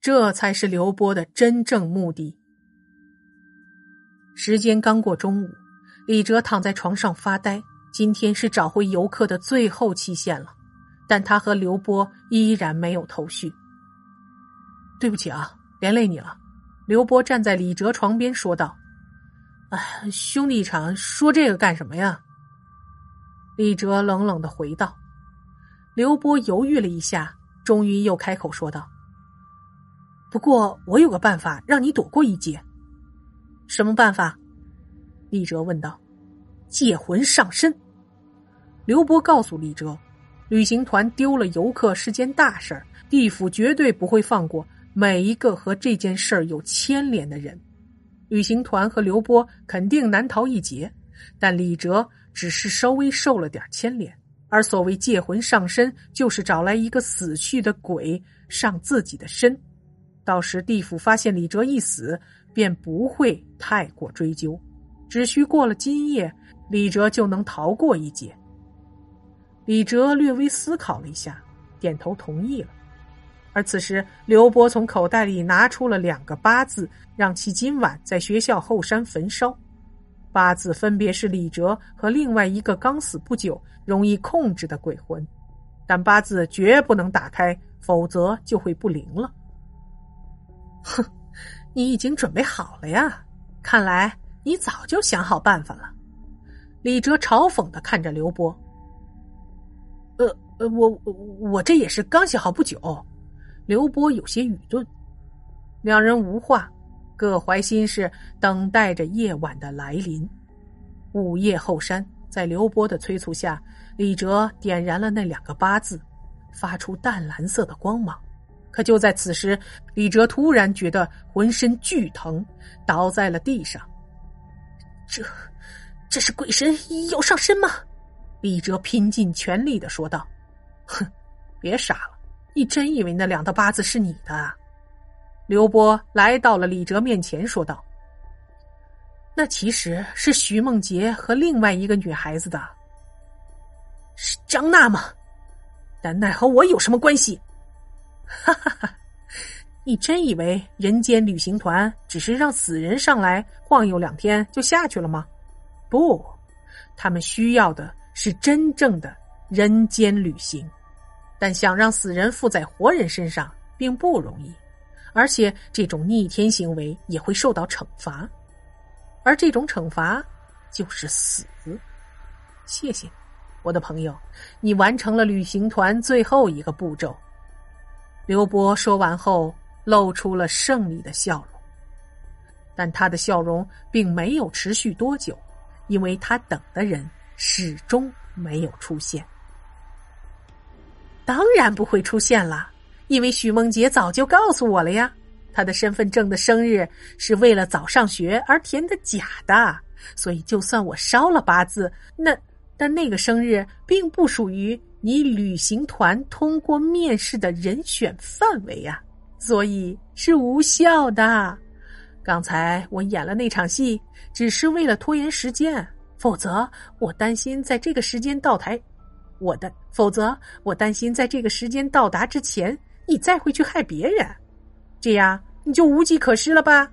这才是刘波的真正目的。时间刚过中午，李哲躺在床上发呆。今天是找回游客的最后期限了，但他和刘波依然没有头绪。对不起啊，连累你了。刘波站在李哲床边说道：“哎，兄弟一场，说这个干什么呀？”李哲冷冷的回道。刘波犹豫了一下，终于又开口说道：“不过我有个办法，让你躲过一劫。”什么办法？李哲问道。“借魂上身。”刘波告诉李哲：“旅行团丢了游客是件大事儿，地府绝对不会放过每一个和这件事儿有牵连的人。旅行团和刘波肯定难逃一劫，但李哲只是稍微受了点牵连。而所谓借魂上身，就是找来一个死去的鬼上自己的身。到时地府发现李哲一死，便不会太过追究，只需过了今夜，李哲就能逃过一劫。”李哲略微思考了一下，点头同意了。而此时，刘波从口袋里拿出了两个八字，让其今晚在学校后山焚烧。八字分别是李哲和另外一个刚死不久、容易控制的鬼魂，但八字绝不能打开，否则就会不灵了。哼，你已经准备好了呀？看来你早就想好办法了。李哲嘲讽的看着刘波。呃呃，我我这也是刚写好不久。刘波有些愚钝，两人无话，各怀心事，等待着夜晚的来临。午夜后山，在刘波的催促下，李哲点燃了那两个八字，发出淡蓝色的光芒。可就在此时，李哲突然觉得浑身剧疼，倒在了地上。这，这是鬼神要上身吗？李哲拼尽全力的说道：“哼，别傻了，你真以为那两道八字是你的？”刘波来到了李哲面前，说道：“那其实是徐梦洁和另外一个女孩子的，是张娜吗？但奈和我有什么关系？”哈哈哈！你真以为人间旅行团只是让死人上来晃悠两天就下去了吗？不，他们需要的。是真正的人间旅行，但想让死人附在活人身上并不容易，而且这种逆天行为也会受到惩罚，而这种惩罚就是死。谢谢，我的朋友，你完成了旅行团最后一个步骤。刘波说完后，露出了胜利的笑容，但他的笑容并没有持续多久，因为他等的人。始终没有出现，当然不会出现了，因为许梦洁早就告诉我了呀。她的身份证的生日是为了早上学而填的假的，所以就算我烧了八字，那但那个生日并不属于你旅行团通过面试的人选范围呀，所以是无效的。刚才我演了那场戏，只是为了拖延时间。否则，我担心在这个时间到台，我的；否则，我担心在这个时间到达之前，你再会去害别人，这样你就无计可施了吧？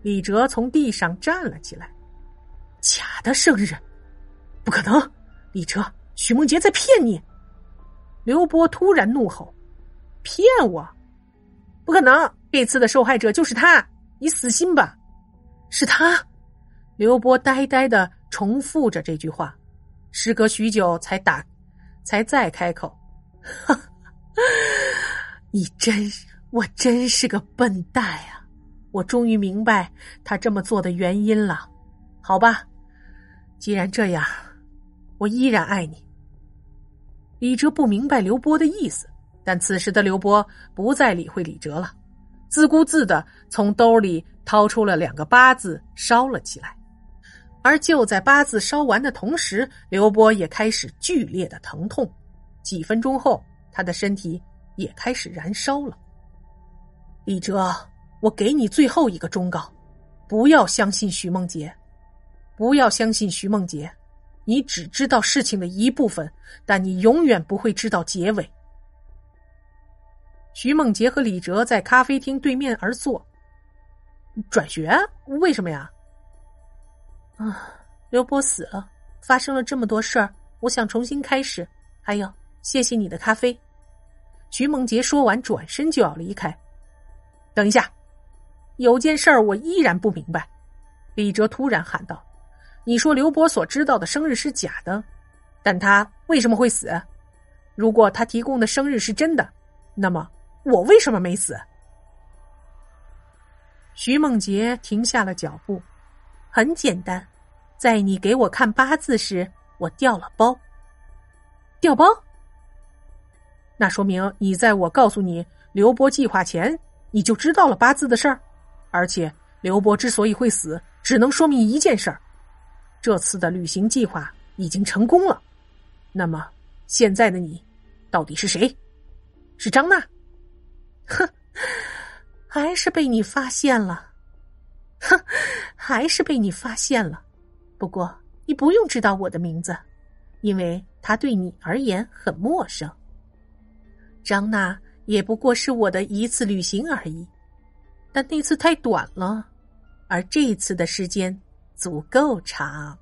李哲从地上站了起来。假的生日，不可能！李哲，许梦洁在骗你！刘波突然怒吼：“骗我？不可能！这次的受害者就是他，你死心吧！”是他。刘波呆呆的。重复着这句话，时隔许久才打，才再开口：“哈 你真是，我真是个笨蛋啊！我终于明白他这么做的原因了。好吧，既然这样，我依然爱你。”李哲不明白刘波的意思，但此时的刘波不再理会李哲了，自顾自的从兜里掏出了两个八字，烧了起来。而就在八字烧完的同时，刘波也开始剧烈的疼痛。几分钟后，他的身体也开始燃烧了。李哲，我给你最后一个忠告：不要相信徐梦洁，不要相信徐梦洁。你只知道事情的一部分，但你永远不会知道结尾。徐梦洁和李哲在咖啡厅对面而坐。转学？为什么呀？啊，刘波死了，发生了这么多事儿，我想重新开始。还有，谢谢你的咖啡。徐梦洁说完，转身就要离开。等一下，有件事儿我依然不明白。李哲突然喊道：“你说刘波所知道的生日是假的，但他为什么会死？如果他提供的生日是真的，那么我为什么没死？”徐梦洁停下了脚步。很简单，在你给我看八字时，我掉了包。掉包？那说明你在我告诉你刘波计划前，你就知道了八字的事儿。而且刘波之所以会死，只能说明一件事儿：这次的旅行计划已经成功了。那么现在的你，到底是谁？是张娜？哼，还是被你发现了。哼，还是被你发现了。不过你不用知道我的名字，因为他对你而言很陌生。张娜也不过是我的一次旅行而已，但那次太短了，而这一次的时间足够长。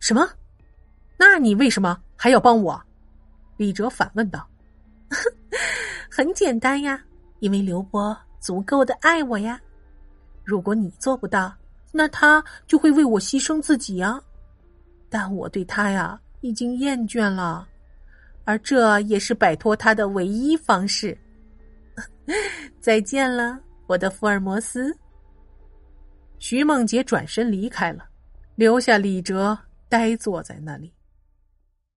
什么？那你为什么还要帮我？李哲反问道。很简单呀，因为刘波足够的爱我呀。如果你做不到，那他就会为我牺牲自己啊！但我对他呀已经厌倦了，而这也是摆脱他的唯一方式。再见了，我的福尔摩斯。徐梦洁转身离开了，留下李哲呆坐在那里。